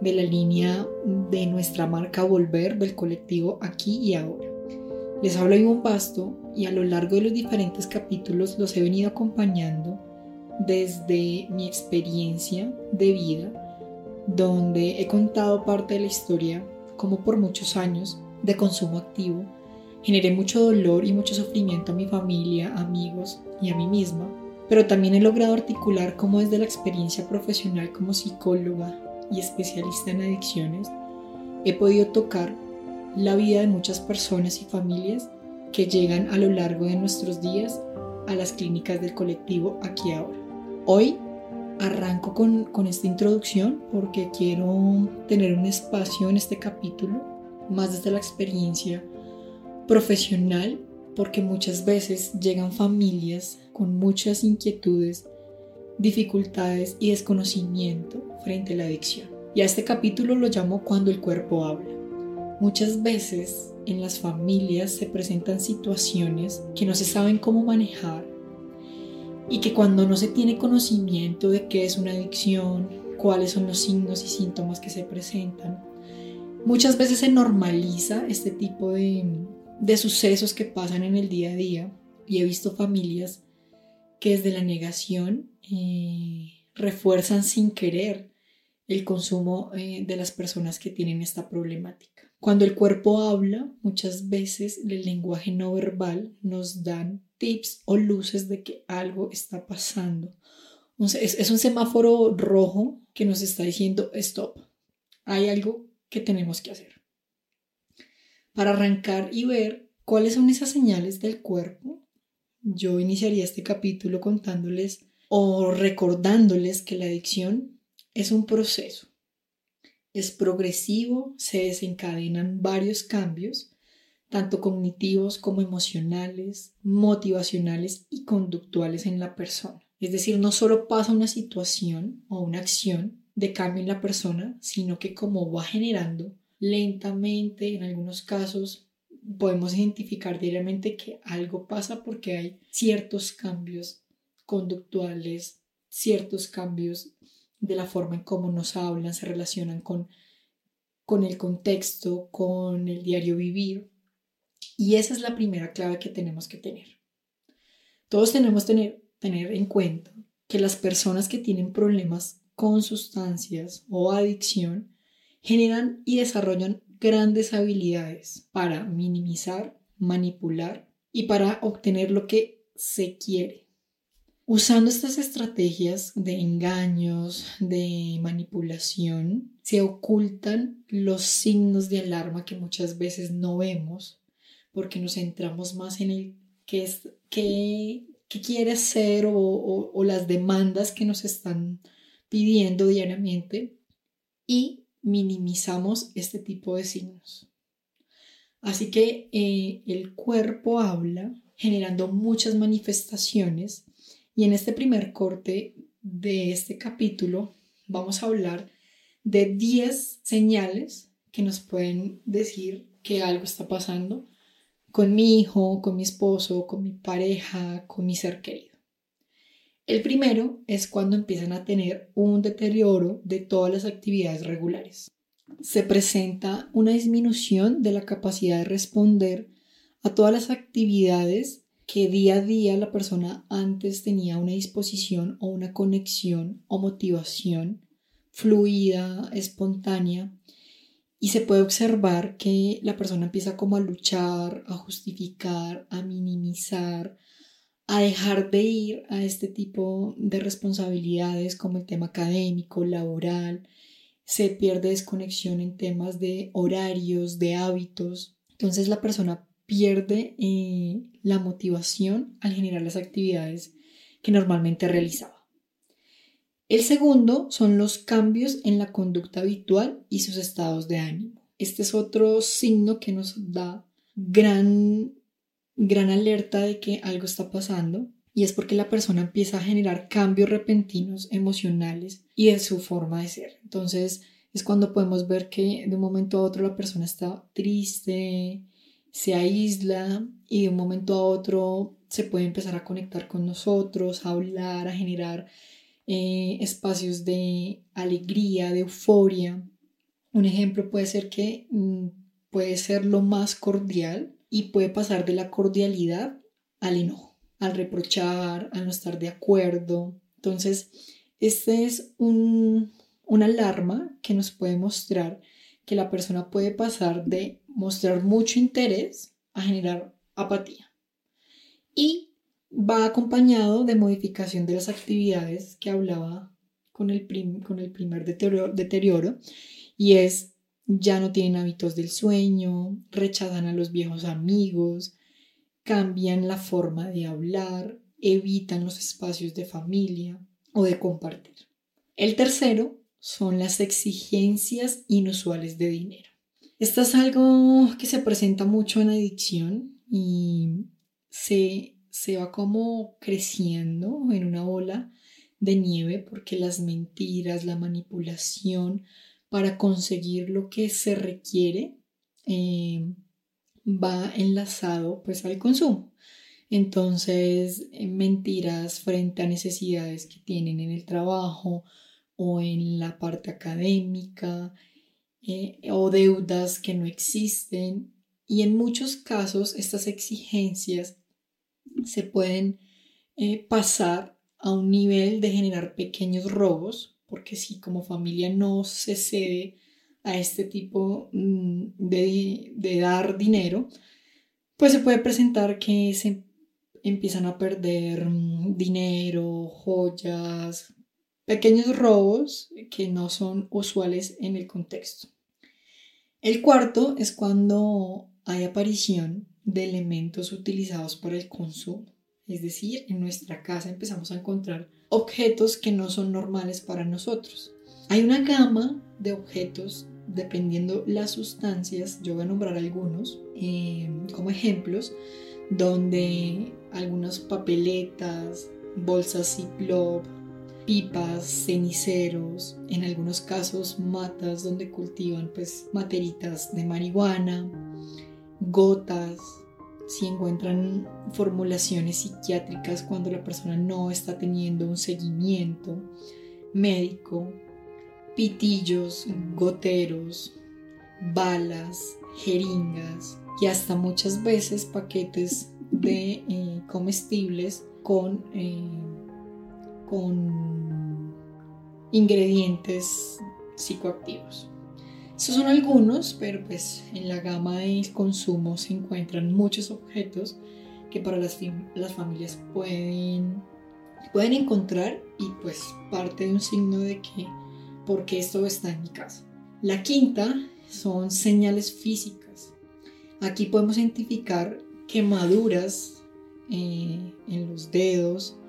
de la línea de nuestra marca Volver del colectivo Aquí y Ahora. Les hablo un Pasto y a lo largo de los diferentes capítulos los he venido acompañando desde mi experiencia de vida, donde he contado parte de la historia como por muchos años de consumo activo generé mucho dolor y mucho sufrimiento a mi familia, amigos y a mí misma pero también he logrado articular cómo desde la experiencia profesional como psicóloga y especialista en adicciones he podido tocar la vida de muchas personas y familias que llegan a lo largo de nuestros días a las clínicas del colectivo aquí ahora. Hoy arranco con, con esta introducción porque quiero tener un espacio en este capítulo más desde la experiencia profesional porque muchas veces llegan familias con muchas inquietudes, dificultades y desconocimiento frente a la adicción. Y a este capítulo lo llamo Cuando el cuerpo habla. Muchas veces en las familias se presentan situaciones que no se saben cómo manejar y que cuando no se tiene conocimiento de qué es una adicción, cuáles son los signos y síntomas que se presentan, muchas veces se normaliza este tipo de, de sucesos que pasan en el día a día y he visto familias que desde la negación eh, refuerzan sin querer el consumo eh, de las personas que tienen esta problemática. Cuando el cuerpo habla, muchas veces el lenguaje no verbal nos dan tips o luces de que algo está pasando. Es, es un semáforo rojo que nos está diciendo stop. Hay algo que tenemos que hacer. Para arrancar y ver cuáles son esas señales del cuerpo yo iniciaría este capítulo contándoles o recordándoles que la adicción es un proceso. Es progresivo, se desencadenan varios cambios, tanto cognitivos como emocionales, motivacionales y conductuales en la persona. Es decir, no solo pasa una situación o una acción de cambio en la persona, sino que como va generando lentamente, en algunos casos podemos identificar diariamente que algo pasa porque hay ciertos cambios conductuales, ciertos cambios de la forma en cómo nos hablan, se relacionan con, con el contexto, con el diario vivir. Y esa es la primera clave que tenemos que tener. Todos tenemos que tener, tener en cuenta que las personas que tienen problemas con sustancias o adicción generan y desarrollan grandes habilidades para minimizar, manipular y para obtener lo que se quiere. Usando estas estrategias de engaños, de manipulación, se ocultan los signos de alarma que muchas veces no vemos porque nos centramos más en el qué, es, qué, quiere ser o, las demandas que nos están pidiendo diariamente y minimizamos este tipo de signos. Así que eh, el cuerpo habla generando muchas manifestaciones y en este primer corte de este capítulo vamos a hablar de 10 señales que nos pueden decir que algo está pasando con mi hijo, con mi esposo, con mi pareja, con mi ser querido. El primero es cuando empiezan a tener un deterioro de todas las actividades regulares. Se presenta una disminución de la capacidad de responder a todas las actividades que día a día la persona antes tenía una disposición o una conexión o motivación fluida, espontánea, y se puede observar que la persona empieza como a luchar, a justificar, a minimizar, a dejar de ir a este tipo de responsabilidades como el tema académico, laboral, se pierde desconexión en temas de horarios, de hábitos. Entonces la persona pierde eh, la motivación al generar las actividades que normalmente realizaba. El segundo son los cambios en la conducta habitual y sus estados de ánimo. Este es otro signo que nos da gran, gran alerta de que algo está pasando y es porque la persona empieza a generar cambios repentinos emocionales y de su forma de ser. Entonces es cuando podemos ver que de un momento a otro la persona está triste, se aísla y de un momento a otro se puede empezar a conectar con nosotros, a hablar, a generar eh, espacios de alegría, de euforia. Un ejemplo puede ser que mm, puede ser lo más cordial y puede pasar de la cordialidad al enojo, al reprochar, al no estar de acuerdo. Entonces, este es un, una alarma que nos puede mostrar que la persona puede pasar de mostrar mucho interés a generar apatía. Y va acompañado de modificación de las actividades que hablaba con el, con el primer deterioro, deterioro y es ya no tienen hábitos del sueño, rechazan a los viejos amigos, cambian la forma de hablar, evitan los espacios de familia o de compartir. El tercero son las exigencias inusuales de dinero. Esto es algo que se presenta mucho en adicción y se se va como creciendo en una ola de nieve porque las mentiras, la manipulación para conseguir lo que se requiere eh, va enlazado pues al consumo. Entonces, eh, mentiras frente a necesidades que tienen en el trabajo o en la parte académica eh, o deudas que no existen. Y en muchos casos estas exigencias se pueden eh, pasar a un nivel de generar pequeños robos, porque si como familia no se cede a este tipo mm, de, de dar dinero, pues se puede presentar que se empiezan a perder mm, dinero, joyas, pequeños robos que no son usuales en el contexto. El cuarto es cuando hay aparición de elementos utilizados para el consumo. Es decir, en nuestra casa empezamos a encontrar objetos que no son normales para nosotros. Hay una gama de objetos dependiendo las sustancias, yo voy a nombrar algunos eh, como ejemplos, donde algunas papeletas, bolsas Ziploc, pipas, ceniceros, en algunos casos matas donde cultivan pues materitas de marihuana, gotas, si encuentran formulaciones psiquiátricas cuando la persona no está teniendo un seguimiento médico, pitillos, goteros, balas, jeringas y hasta muchas veces paquetes de eh, comestibles con, eh, con ingredientes psicoactivos. Estos son algunos, pero pues en la gama del consumo se encuentran muchos objetos que para las, las familias pueden, pueden encontrar y pues parte de un signo de que porque esto está en mi casa. La quinta son señales físicas. Aquí podemos identificar quemaduras eh, en los dedos,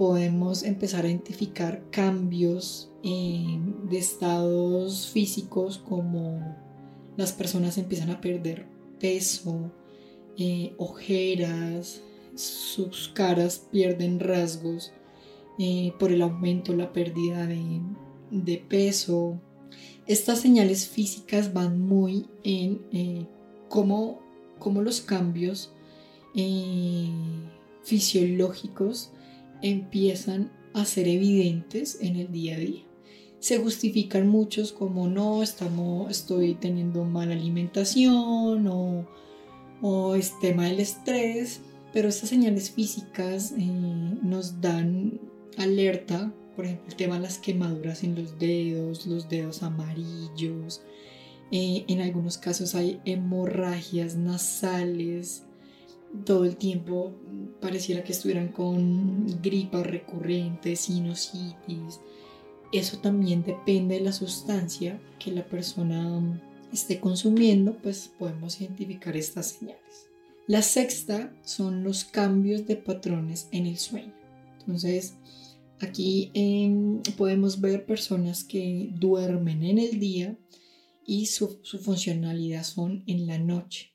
podemos empezar a identificar cambios de estados físicos como las personas empiezan a perder peso, eh, ojeras, sus caras pierden rasgos eh, por el aumento, la pérdida de, peso. Estas señales físicas van muy en eh, cómo, cómo, los cambios fisiológicos empiezan a ser evidentes en el día a día se justifican muchos como no, estamos, estoy teniendo mala alimentación o, o es tema estrés, pero estas señales físicas eh, nos dan alerta por ejemplo, el tema de las quemaduras en los dedos, los dedos amarillos. Eh, en algunos casos hay hemorragias nasales. Todo el tiempo pareciera que estuvieran con gripa recurrente, sinusitis. Eso también depende de la sustancia que la persona esté consumiendo, pues podemos identificar estas señales. La sexta son los cambios de patrones en el sueño. Entonces, aquí em, podemos ver personas que duermen en el día y su, funcionalidad son en la noche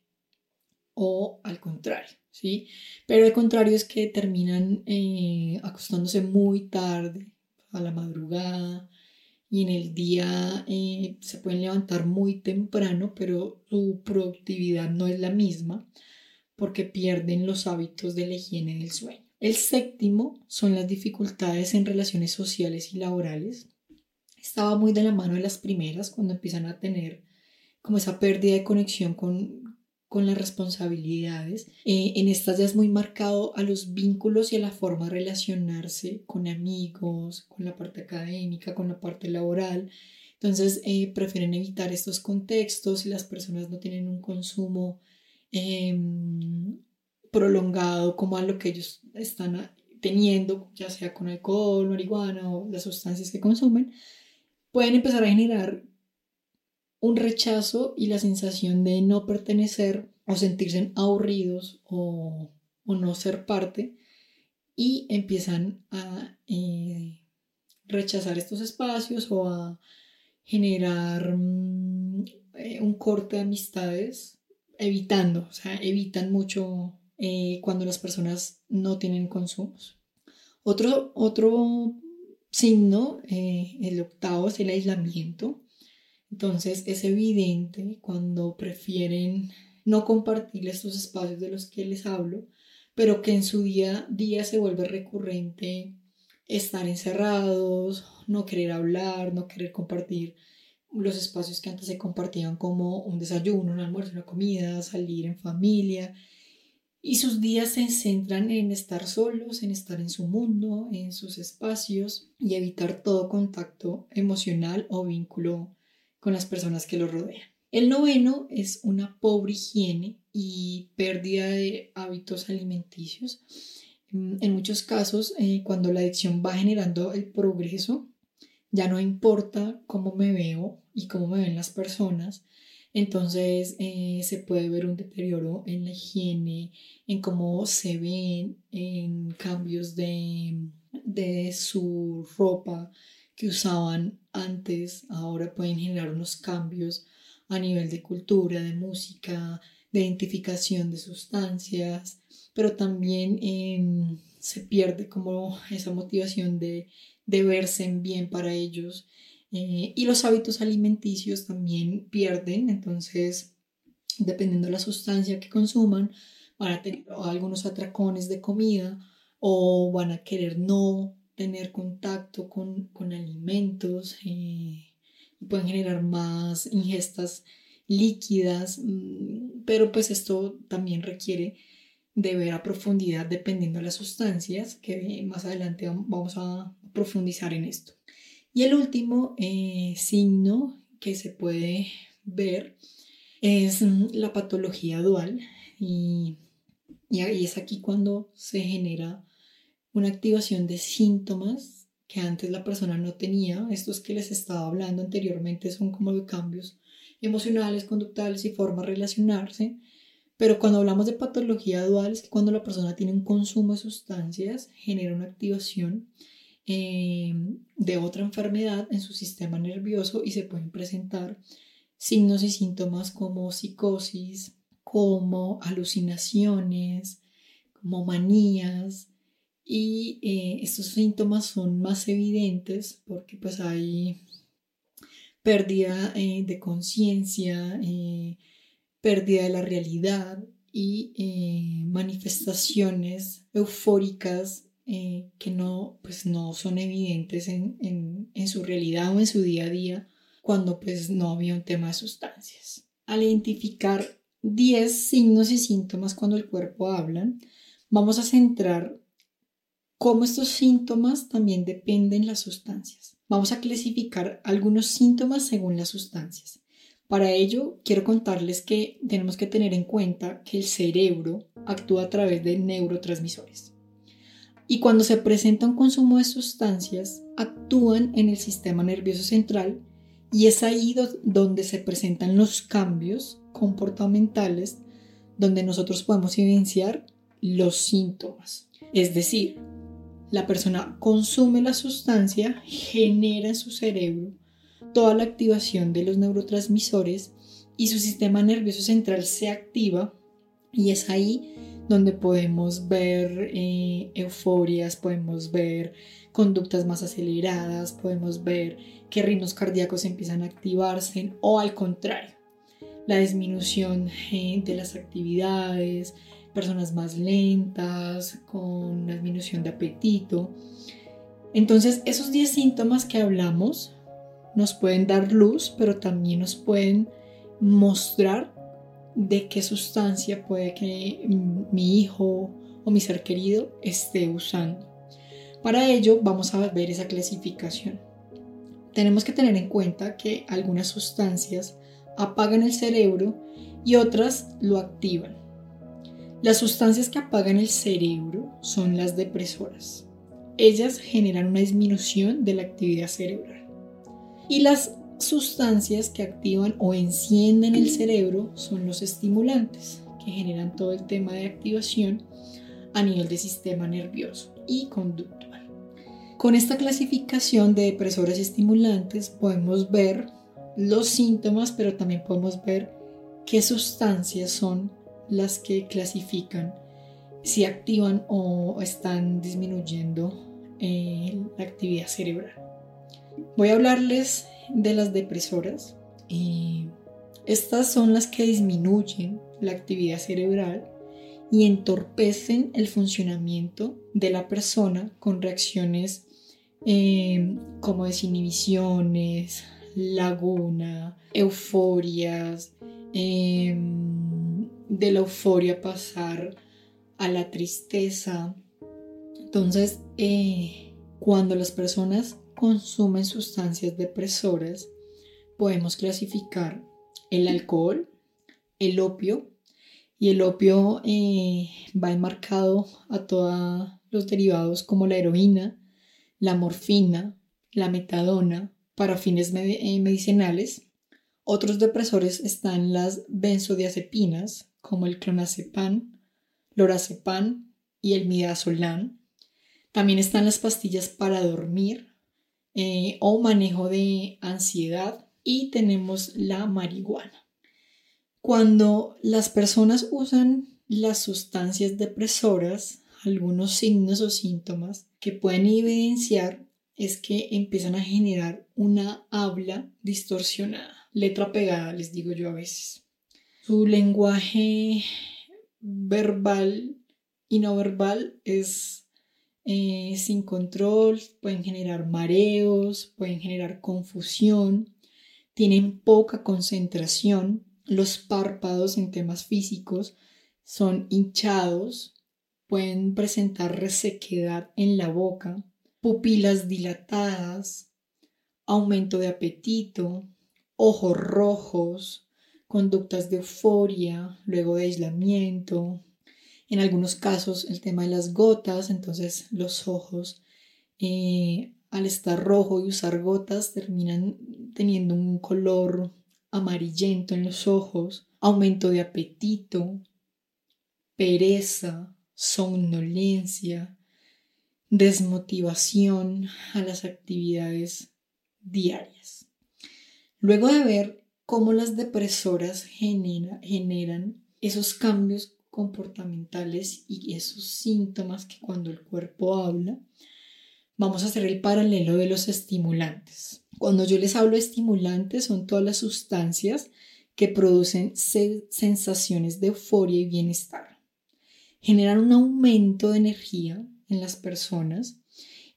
o al contrario, ¿sí? Pero al contrario es que terminan eh, acostándose muy tarde, a la madrugada, y en el día eh, se pueden levantar muy temprano, pero su productividad no es la misma porque pierden los hábitos de la higiene del sueño. El séptimo son las dificultades en relaciones sociales y laborales. Estaba muy de la mano de las primeras cuando empiezan a tener como esa pérdida de conexión con, con las responsabilidades. Eh, en estas ya es muy marcado a los vínculos y a la forma de relacionarse con amigos, con la parte académica, con la parte laboral. Entonces eh, prefieren evitar estos contextos y las personas no tienen un consumo em, prolongado como a lo que ellos están teniendo, ya sea con alcohol, marihuana o las sustancias que consumen, pueden empezar a generar un rechazo y la sensación de no pertenecer o sentirse aburridos o, no ser parte y empiezan a eh, rechazar estos espacios o a generar mm, eh, un corte de amistades evitando, o sea, evitan mucho eh, cuando las personas no tienen consumos. Otro, otro signo, el octavo, es el aislamiento. Entonces es evidente cuando prefieren no compartir estos espacios de los que les hablo, pero que en su día a día se vuelve recurrente estar encerrados, no querer hablar, no querer compartir los espacios que antes se compartían como un desayuno, un almuerzo, una comida, salir en familia. Y sus días se centran en estar solos, en estar en su mundo, en sus espacios y evitar todo contacto emocional o vínculo con las personas que lo rodean. El noveno es una pobre higiene y pérdida de hábitos alimenticios. Mm, en muchos casos, eh, cuando la adicción va generando el progreso, ya no importa cómo me veo y cómo me ven las personas, entonces eh, se puede ver un deterioro en la higiene, en cómo se ven, en cambios de, de su ropa, que usaban antes, ahora pueden generar unos cambios a nivel de cultura, de música, de identificación de sustancias, pero también em, se pierde como esa motivación de, de verse bien para ellos. Eh, y los hábitos alimenticios también pierden, entonces, dependiendo de la sustancia que consuman, van a tener algunos atracones de comida o van a querer no tener contacto con, alimentos eh, y pueden generar más ingestas líquidas, mm, pero pues esto también requiere de ver a profundidad dependiendo de las sustancias, que más adelante vamos a profundizar en esto. Y el último eh, signo que se puede ver es mm, la patología dual y, y es aquí cuando se genera una activación de síntomas que antes la persona no tenía. Estos que les estaba hablando anteriormente son como cambios emocionales, conductuales y forma de relacionarse. Pero cuando hablamos de patología dual es que cuando la persona tiene un consumo de sustancias genera una activación eh, de otra enfermedad en su sistema nervioso y se pueden presentar signos y síntomas como psicosis, como alucinaciones, como manías, y eh, estos síntomas son más evidentes porque pues hay pérdida eh, de conciencia, eh, pérdida de la realidad y manifestaciones eufóricas que no, pues no son evidentes en, en, en, su realidad o en su día a día cuando pues no había un tema de sustancias. Al identificar 10 signos y síntomas cuando el cuerpo habla, vamos a centrar cómo estos síntomas también dependen de las sustancias. Vamos a clasificar algunos síntomas según las sustancias. Para ello, quiero contarles que tenemos que tener en cuenta que el cerebro actúa a través de neurotransmisores. Y cuando se presenta un consumo de sustancias, actúan en el sistema nervioso central y es ahí donde se presentan los cambios comportamentales donde nosotros podemos evidenciar los síntomas. Es decir, la persona consume la sustancia, genera en su cerebro toda la activación de los neurotransmisores y su sistema nervioso central se activa y es ahí donde podemos ver eh, euforias, podemos ver conductas más aceleradas, podemos ver que ritmos cardíacos empiezan a activarse o al contrario, la disminución eh, de las actividades, personas más lentas, con una disminución de apetito. Entonces, esos 10 síntomas que hablamos nos pueden dar luz, pero también nos pueden mostrar de qué sustancia puede que mi hijo o mi ser querido esté usando. Para ello vamos a ver esa clasificación. Tenemos que tener en cuenta que algunas sustancias apagan el cerebro y otras lo activan. Las sustancias que apagan el cerebro son las depresoras. Ellas generan una disminución de la actividad cerebral. Y las sustancias que activan o encienden el cerebro son los estimulantes, que generan todo el tema de activación a nivel del sistema nervioso y conductual. Con esta clasificación de depresoras y estimulantes podemos ver los síntomas, pero también podemos ver qué sustancias son las que clasifican si activan o están disminuyendo eh, la actividad cerebral. Voy a hablarles de las depresoras. y estas son las que disminuyen la actividad cerebral y entorpecen el funcionamiento de la persona con reacciones eh, como desinhibiciones, laguna, euforias, em, de la euforia pasar a la tristeza. Entonces, eh, cuando las personas consumen sustancias depresoras, podemos clasificar el alcohol, el opio, y el opio eh, va enmarcado a todos los derivados como la heroína, la morfina, la metadona, para fines eh, medicinales. Otros depresores están las benzodiazepinas, como el clonazepam, lorazepam y el midazolam. También están las pastillas para dormir eh, o manejo de ansiedad y tenemos la marihuana. Cuando las personas usan las sustancias depresoras, algunos signos o síntomas que pueden evidenciar es que empiezan a generar una habla distorsionada, letra pegada, les digo yo a veces. Su lenguaje verbal y no verbal es eh, sin control, pueden generar mareos, pueden generar confusión, tienen poca concentración, los párpados en temas físicos son hinchados, pueden presentar resequedad en la boca, pupilas dilatadas, aumento de apetito, ojos rojos, conductas de euforia, luego de aislamiento, en algunos casos el tema de las gotas, entonces los ojos eh, al estar rojo y usar gotas terminan teniendo un color amarillento en los ojos, aumento de apetito, pereza, somnolencia, desmotivación a las actividades diarias. Luego de ver cómo las depresoras generan esos cambios comportamentales y esos síntomas que cuando el cuerpo habla, vamos a hacer el paralelo de los estimulantes. Cuando yo les hablo de estimulantes son todas las sustancias que producen sensaciones de euforia y bienestar. Generan un aumento de energía en las personas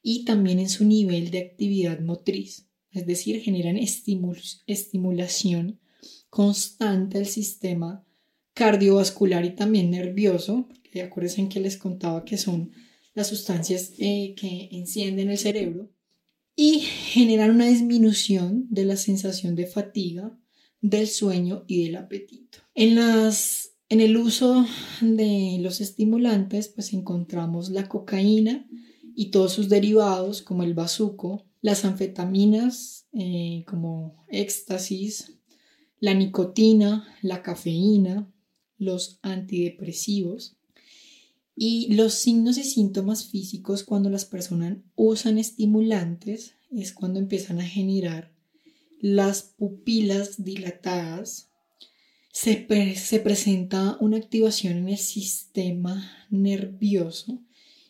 y también en su nivel de actividad motriz, es decir, generan estimulación constante del sistema cardiovascular y también nervioso, porque acuérdense que les contaba que son las sustancias eh, que encienden el cerebro y generan una disminución de la sensación de fatiga, del sueño y del apetito. En, las, en el uso de los estimulantes, pues encontramos la cocaína y todos sus derivados, como el bazuco, las anfetaminas, eh, como éxtasis, la nicotina, la cafeína, los antidepresivos y los signos y síntomas físicos cuando las personas usan estimulantes es cuando empiezan a generar las pupilas dilatadas, se, se presenta una activación en el sistema nervioso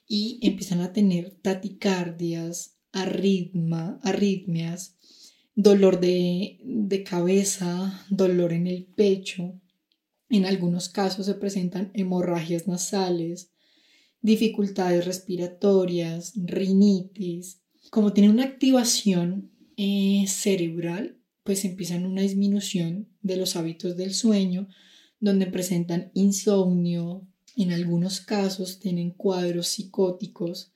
y empiezan a tener taticardias, arritmias, dolor de, de cabeza, dolor en el pecho. En algunos casos se presentan hemorragias nasales, dificultades respiratorias, rinitis. Como tiene una activación eh, cerebral, pues empiezan una disminución de los hábitos del sueño, donde presentan insomnio, en algunos casos tienen cuadros psicóticos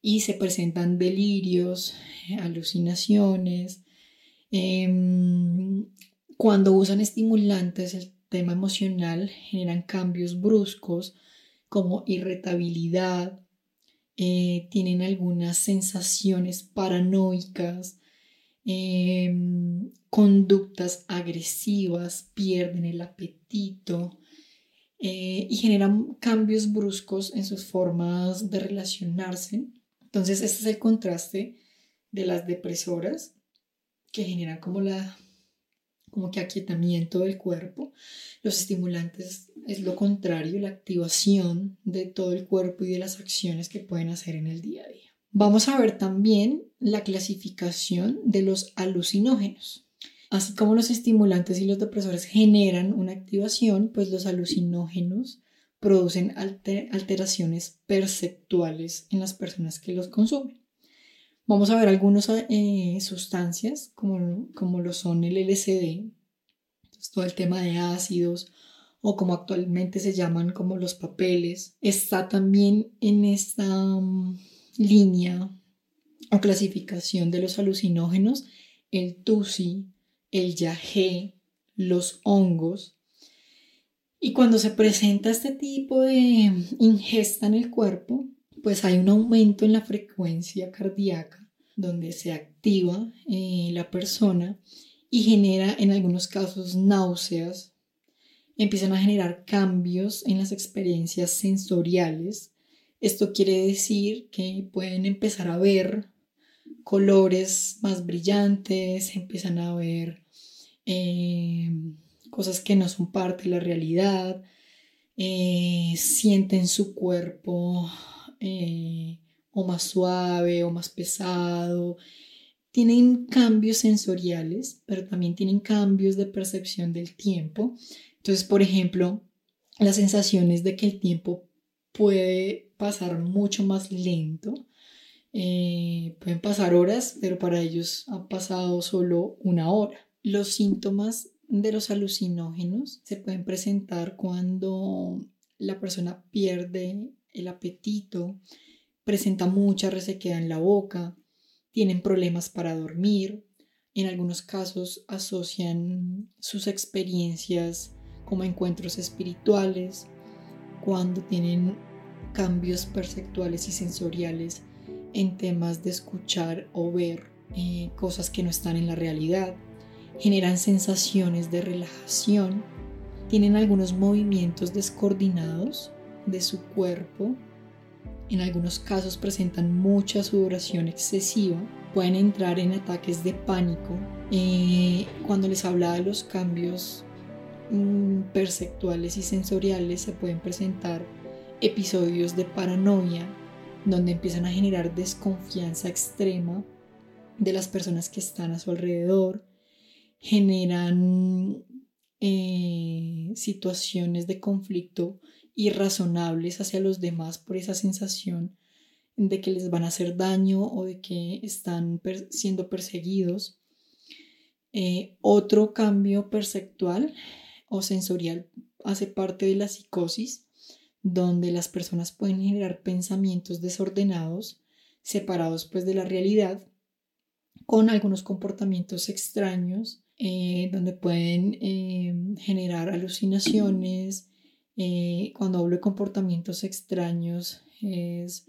y se presentan delirios, alucinaciones. Em, cuando usan estimulantes, el tema emocional generan cambios bruscos como irritabilidad, eh, tienen algunas sensaciones paranoicas, em, conductas agresivas, pierden el apetito eh, y generan cambios bruscos en sus formas de relacionarse. Entonces, este es el contraste de las depresoras que generan como la como que aquietamiento del cuerpo. Los estimulantes es lo contrario, la activación de todo el cuerpo y de las acciones que pueden hacer en el día a día. Vamos a ver también la clasificación de los alucinógenos. Así como los estimulantes y los depresores generan una activación, pues los alucinógenos producen alteraciones perceptuales en las personas que los consumen. Vamos a ver algunas eh, sustancias como, como lo son el LSD, todo el tema de ácidos o como actualmente se llaman como los papeles. Está también en esta mm, línea o clasificación de los alucinógenos el tusi, el yagé, los hongos. Y cuando se presenta este tipo de ingesta en el cuerpo, pues hay un aumento en la frecuencia cardíaca donde se activa eh, la persona y genera en algunos casos náuseas, empiezan a generar cambios en las experiencias sensoriales. Esto quiere decir que pueden empezar a ver colores más brillantes, empiezan a ver eh, cosas que no son parte de la realidad, eh, sienten su cuerpo eh, o más suave o más pesado. Tienen cambios sensoriales, pero también tienen cambios de percepción del tiempo. Entonces, por ejemplo, las sensaciones de que el tiempo puede pasar mucho más lento. Eh, pueden pasar horas, pero para ellos ha pasado solo una hora. Los síntomas de los alucinógenos se pueden presentar cuando la persona pierde el apetito, presenta mucha resequedad en la boca, tienen problemas para dormir, en algunos casos asocian sus experiencias como encuentros espirituales, cuando tienen cambios perceptuales y sensoriales en temas de escuchar o ver eh, cosas que no están en la realidad, generan sensaciones de relajación, tienen algunos movimientos descoordinados de su cuerpo en algunos casos presentan mucha sudoración excesiva, pueden entrar en ataques de pánico. Eh, cuando les hablaba de los cambios mm, perceptuales y sensoriales, se pueden presentar episodios de paranoia, donde empiezan a generar desconfianza extrema de las personas que están a su alrededor, generan eh, situaciones de conflicto irrazonables hacia los demás por esa sensación de que les van a hacer daño o de que están siendo perseguidos. Eh, otro cambio perceptual o sensorial hace parte de la psicosis, donde las personas pueden generar pensamientos desordenados, separados pues de la realidad, con algunos comportamientos extraños, eh, donde pueden eh, generar alucinaciones. Eh, cuando hablo de comportamientos extraños, es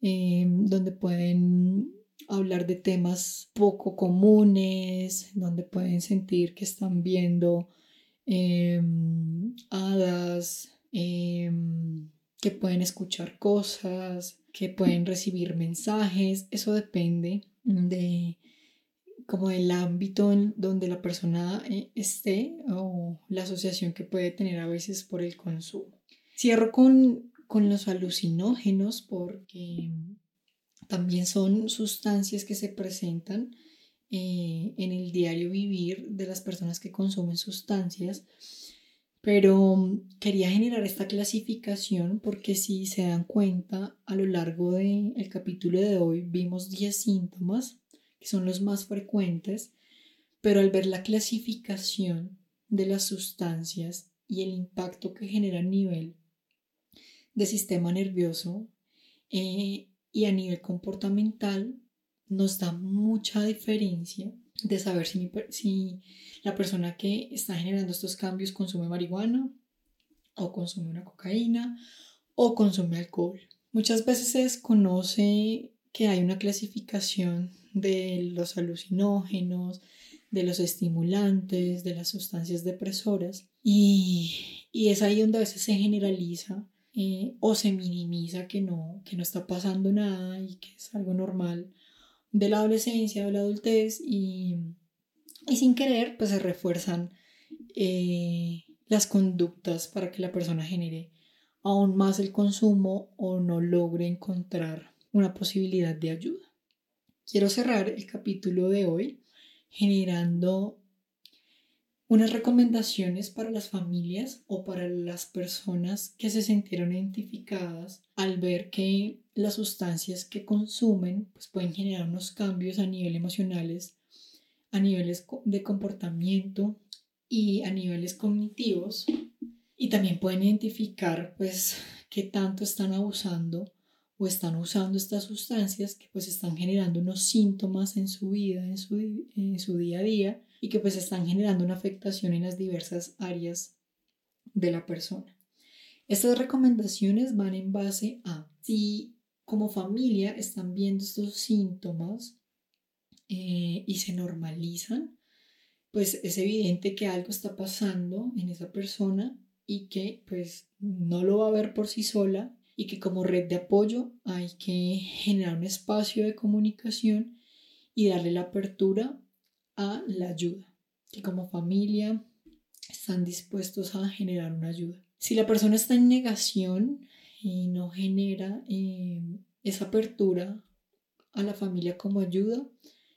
donde pueden hablar de temas poco comunes, donde pueden sentir que están viendo hadas, que pueden escuchar cosas, que pueden recibir mensajes. Eso depende de como del ámbito en donde la persona eh, esté o la asociación que puede tener a veces por el consumo. Cierro con, con los alucinógenos porque también son sustancias que se presentan eh, en el diario vivir de las personas que consumen sustancias, pero quería generar esta clasificación porque si se dan cuenta, a lo largo del capítulo de hoy vimos 10 síntomas, que son los más frecuentes, pero al ver la clasificación de las sustancias y el impacto que genera a nivel de sistema nervioso, eh, y a nivel comportamental nos da mucha diferencia de saber si, si la persona que está generando estos cambios consume marihuana o consume una cocaína o consume alcohol. Muchas veces se desconoce que hay una clasificación de los alucinógenos, de los estimulantes, de las sustancias depresoras y, y es ahí donde a veces se generaliza eh, o se minimiza que no, que no está pasando nada y que es algo normal de la adolescencia, de la adultez y, y sin querer pues se refuerzan eh, las conductas para que la persona genere aún más el consumo o no logre encontrar una posibilidad de ayuda. Quiero cerrar el capítulo de hoy generando unas recomendaciones para las familias o para las personas que se sintieron identificadas al ver que las sustancias que consumen pues pueden generar unos cambios a nivel emocionales, a niveles de comportamiento y a niveles cognitivos. Y también pueden identificar pues qué tanto están abusando o están usando estas sustancias que pues están generando unos síntomas en su vida, en su, en su día a día y que pues están generando una afectación en las diversas áreas de la persona. Estas recomendaciones van en base a si como familia están viendo estos síntomas eh, y se normalizan, pues es evidente que algo está pasando en esa persona y que pues no lo va a ver por sí sola y que como red de apoyo hay que generar un espacio de comunicación y darle la apertura a la ayuda, que como familia están dispuestos a generar una ayuda. Si la persona está en negación y no genera eh, esa apertura a la familia como ayuda,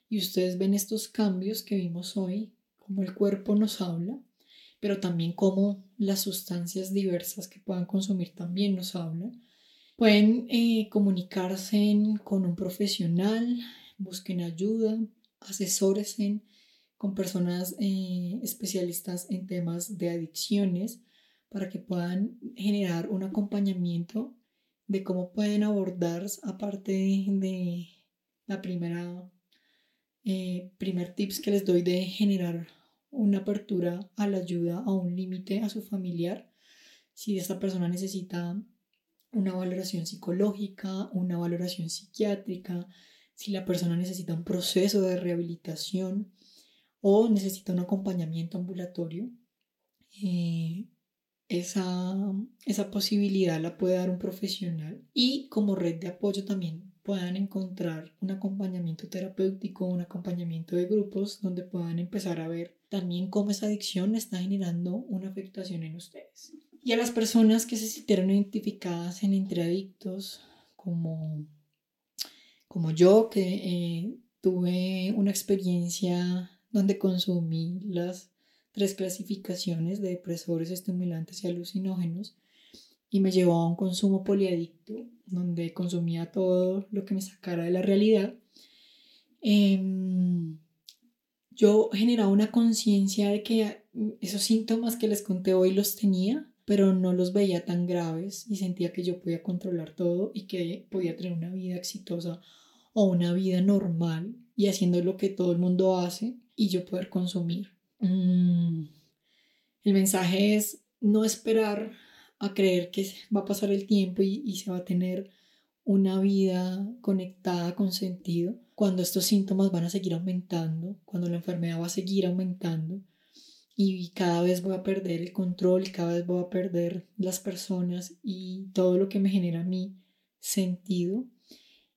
y ustedes ven estos cambios que vimos hoy, como el cuerpo nos habla, pero también como las sustancias diversas que puedan consumir también nos hablan. Pueden eh, comunicarse con un profesional, busquen ayuda, asesores con personas eh, especialistas en temas de adicciones para que puedan generar un acompañamiento de cómo pueden abordar, aparte de, la primera, eh, primer tips que les doy de generar una apertura a la ayuda a un límite a su familiar. Si esta persona necesita una valoración psicológica, una valoración psiquiátrica, si la persona necesita un proceso de rehabilitación o necesita un acompañamiento ambulatorio, eh, esa, esa posibilidad la puede dar un profesional y como red de apoyo también puedan encontrar un acompañamiento terapéutico, un acompañamiento de grupos donde puedan empezar a ver también cómo esa adicción está generando una afectación en ustedes. Y a las personas que se sintieron identificadas en entre adictos como como yo, que eh, tuve una experiencia donde consumí las tres clasificaciones de depresores, estimulantes y alucinógenos y me llevó a un consumo poliadicto donde consumía todo lo que me sacara de la realidad. Em, yo generaba una conciencia de que esos síntomas que les conté hoy los tenía, pero no los veía tan graves y sentía que yo podía controlar todo y que podía tener una vida exitosa o una vida normal y haciendo lo que todo el mundo hace y yo poder consumir. Mm, el mensaje es no esperar a creer que va a pasar el tiempo y, se va a tener una vida conectada con sentido cuando estos síntomas van a seguir aumentando, cuando la enfermedad va a seguir aumentando y cada vez voy a perder el control, cada vez voy a perder las personas y todo lo que me genera a mí sentido,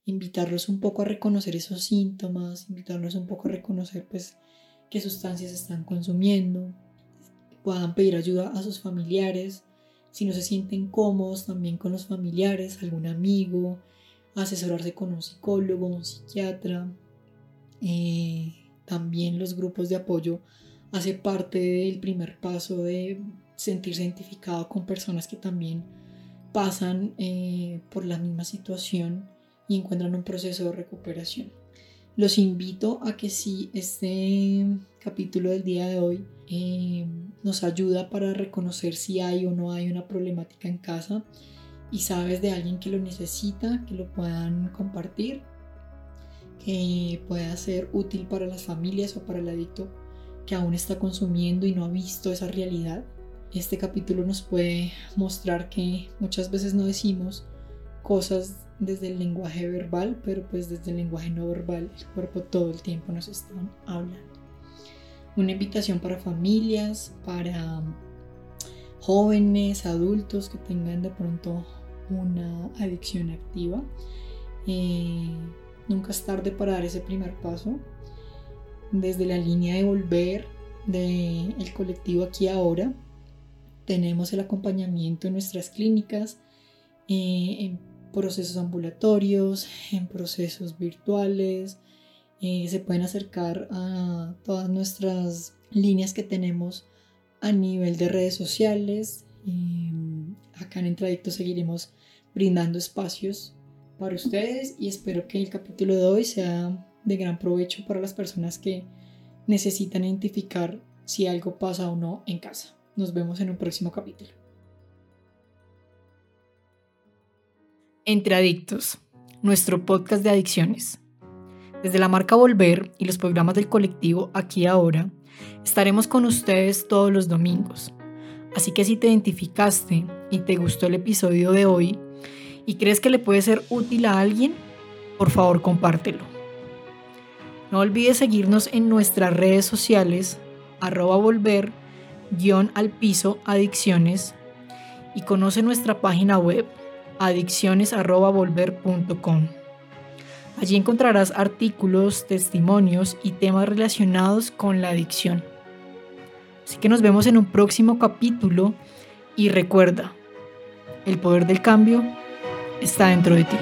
invitarlos un poco a reconocer esos síntomas, invitarlos un poco a reconocer pues qué sustancias están consumiendo, puedan pedir ayuda a sus familiares, si no se sienten cómodos también con los familiares, algún amigo, asesorarse con un psicólogo, un psiquiatra, eh, también los grupos de apoyo hace parte del primer paso de sentirse identificado con personas que también pasan eh, por la misma situación y encuentran un proceso de recuperación. Los invito a que si este capítulo del día de hoy eh, nos ayuda para reconocer si hay o no hay una problemática en casa y sabes de alguien que lo necesita, que lo puedan compartir, que pueda ser útil para las familias o para el adicto que aún está consumiendo y no ha visto esa realidad. Este capítulo nos puede mostrar que muchas veces no decimos cosas desde el lenguaje verbal, pero pues desde el lenguaje no verbal el cuerpo todo el tiempo nos está hablando. Una invitación para familias, para jóvenes, adultos que tengan de pronto una adicción activa. Eh, nunca es tarde para dar ese primer paso desde la línea de volver del el colectivo aquí ahora. Tenemos el acompañamiento en nuestras clínicas, eh, en procesos ambulatorios, en procesos virtuales. Eh, se pueden acercar a todas nuestras líneas que tenemos a nivel de redes sociales. Eh, acá en Entradicto seguiremos brindando espacios para ustedes y espero que el capítulo de hoy sea de gran provecho para las personas que necesitan identificar si algo pasa o no en casa. Nos vemos en un próximo capítulo. Entre Adictos, nuestro podcast de adicciones. Desde la marca Volver y los programas del colectivo Aquí Ahora, estaremos con ustedes todos los domingos. Así que si te identificaste y te gustó el episodio de hoy y crees que le puede ser útil a alguien, por favor compártelo. No olvides seguirnos en nuestras redes sociales, arroba volver, guion al piso, adicciones, y conoce nuestra página web, adicciones.volver.com. Allí encontrarás artículos, testimonios y temas relacionados con la adicción. Así que nos vemos en un próximo capítulo y recuerda, el poder del cambio está dentro de ti.